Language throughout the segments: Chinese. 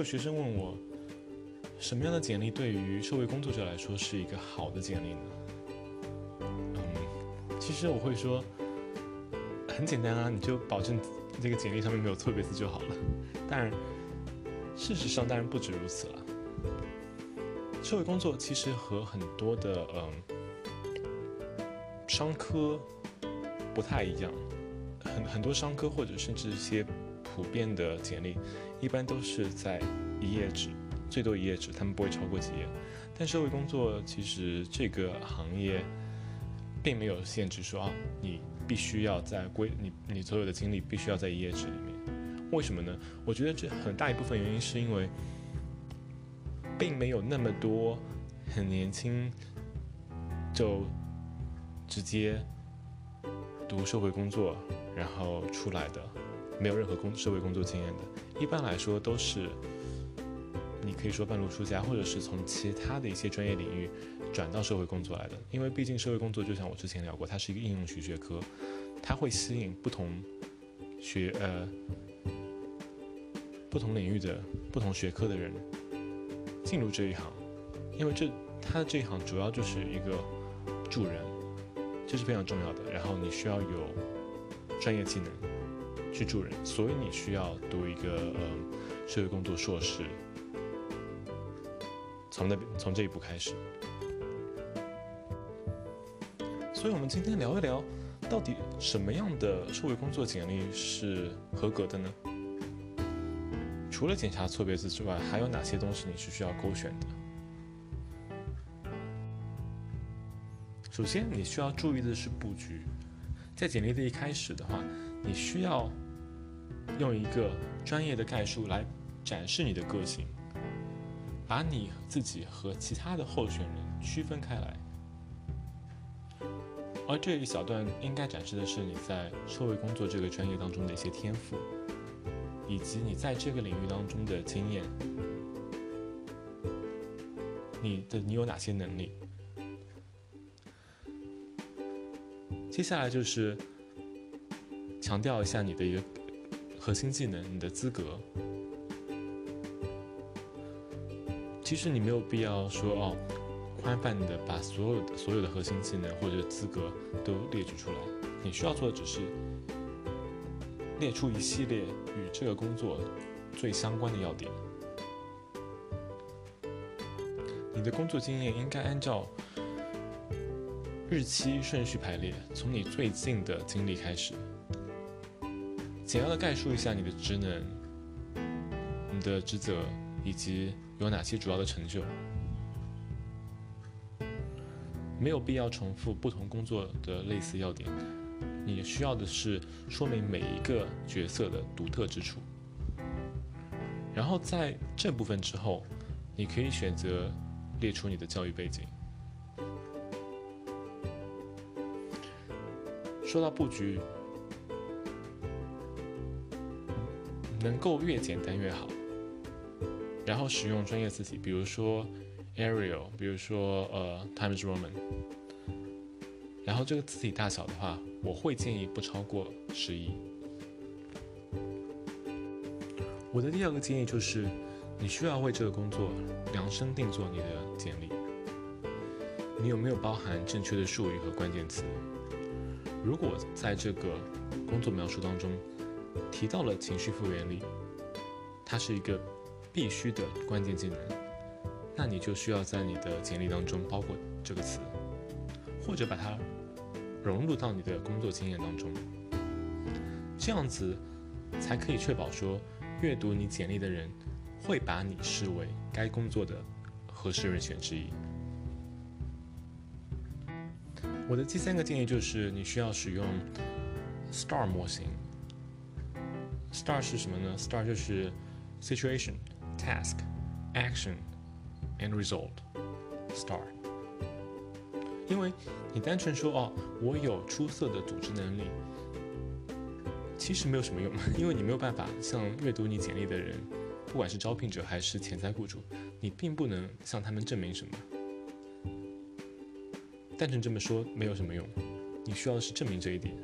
有学生问我，什么样的简历对于社会工作者来说是一个好的简历呢？嗯，其实我会说，很简单啊，你就保证这个简历上面没有错别字就好了。当然，事实上当然不止如此了。社会工作其实和很多的嗯商科不太一样，很很多商科或者甚至一些。普遍的简历一般都是在一页纸，最多一页纸，他们不会超过几页。但社会工作其实这个行业并没有限制说啊，你必须要在规你你所有的经历必须要在一页纸里面。为什么呢？我觉得这很大一部分原因是因为并没有那么多很年轻就直接读社会工作然后出来的。没有任何工社会工作经验的，一般来说都是，你可以说半路出家，或者是从其他的一些专业领域转到社会工作来的。因为毕竟社会工作就像我之前聊过，它是一个应用学学科，它会吸引不同学呃不同领域的不同学科的人进入这一行，因为这它这一行主要就是一个助人，这是非常重要的。然后你需要有专业技能。去助人，所以你需要读一个呃社会工作硕士，从那边从这一步开始。所以，我们今天聊一聊，到底什么样的社会工作简历是合格的呢？除了检查错别字之外，还有哪些东西你是需要勾选的？首先，你需要注意的是布局，在简历的一开始的话。你需要用一个专业的概述来展示你的个性，把你自己和其他的候选人区分开来。而这一小段应该展示的是你在社会工作这个专业当中的一些天赋，以及你在这个领域当中的经验。你的你有哪些能力？接下来就是。强调一下你的一个核心技能，你的资格。其实你没有必要说哦，宽泛的把所有的所有的核心技能或者资格都列举出来。你需要做的只是列出一系列与这个工作最相关的要点。你的工作经验应该按照日期顺序排列，从你最近的经历开始。简要的概述一下你的职能、你的职责以及有哪些主要的成就。没有必要重复不同工作的类似要点，你需要的是说明每一个角色的独特之处。然后在这部分之后，你可以选择列出你的教育背景。说到布局。能够越简单越好，然后使用专业字体，比如说 Arial，比如说呃 Times Roman，然后这个字体大小的话，我会建议不超过十一。我的第二个建议就是，你需要为这个工作量身定做你的简历。你有没有包含正确的术语和关键词？如果在这个工作描述当中，提到了情绪复原力，它是一个必须的关键技能。那你就需要在你的简历当中包括这个词，或者把它融入到你的工作经验当中。这样子才可以确保说，阅读你简历的人会把你视为该工作的合适人选之一。我的第三个建议就是，你需要使用 STAR 模型。STAR 是什么呢？STAR 就是 Situation、Task、Action and Result。STAR。因为你单纯说哦，我有出色的组织能力，其实没有什么用，因为你没有办法向阅读你简历的人，不管是招聘者还是潜在雇主，你并不能向他们证明什么。单纯这么说没有什么用，你需要的是证明这一点。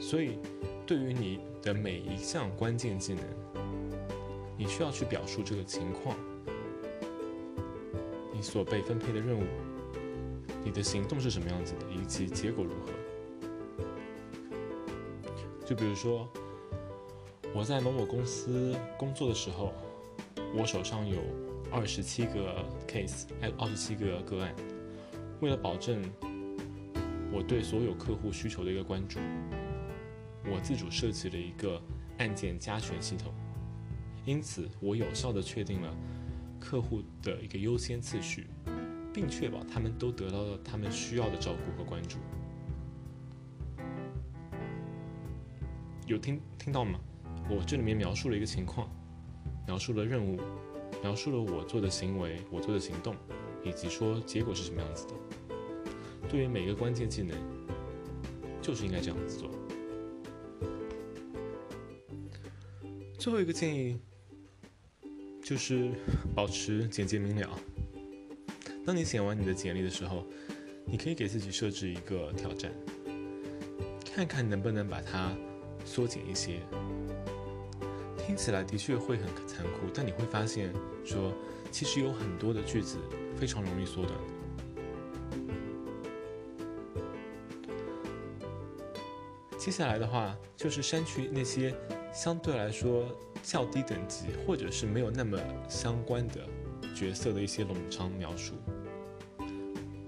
所以。对于你的每一项关键技能，你需要去表述这个情况，你所被分配的任务，你的行动是什么样子的，以及结果如何。就比如说，我在某某公司工作的时候，我手上有二十七个 case，有二十七个个案。为了保证我对所有客户需求的一个关注，我自主设计了一个案件加权系统。因此，我有效地确定了客户的一个优先次序，并确保他们都得到了他们需要的照顾和关注。有听听到吗？我这里面描述了一个情况，描述了任务，描述了我做的行为，我做的行动，以及说结果是什么样子的。对于每个关键技能，就是应该这样子做。最后一个建议。就是保持简洁明了。当你写完你的简历的时候，你可以给自己设置一个挑战，看看能不能把它缩减一些。听起来的确会很残酷，但你会发现，说其实有很多的句子非常容易缩短。接下来的话，就是删去那些相对来说。较低等级，或者是没有那么相关的角色的一些冗长描述，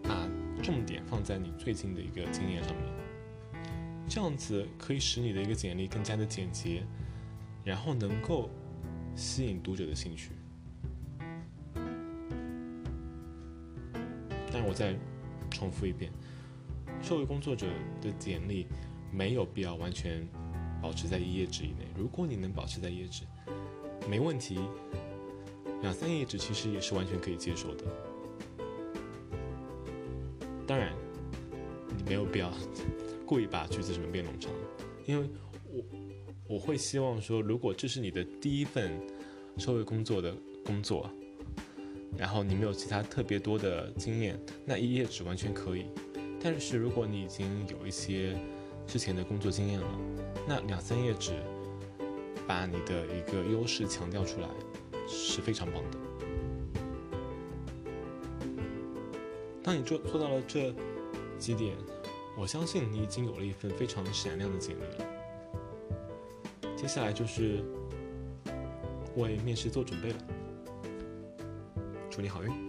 把重点放在你最近的一个经验上面，这样子可以使你的一个简历更加的简洁，然后能够吸引读者的兴趣。但我再重复一遍，社会工作者的简历没有必要完全。保持在一页纸以内。如果你能保持在一页纸，没问题。两三页纸其实也是完全可以接受的。当然，你没有必要故意把句子什么变冗长，因为我我会希望说，如果这是你的第一份社会工作的工作，然后你没有其他特别多的经验，那一页纸完全可以。但是如果你已经有一些之前的工作经验了，那两三页纸把你的一个优势强调出来是非常棒的。当你做做到了这几点，我相信你已经有了一份非常闪亮的简历了。接下来就是为面试做准备了，祝你好运。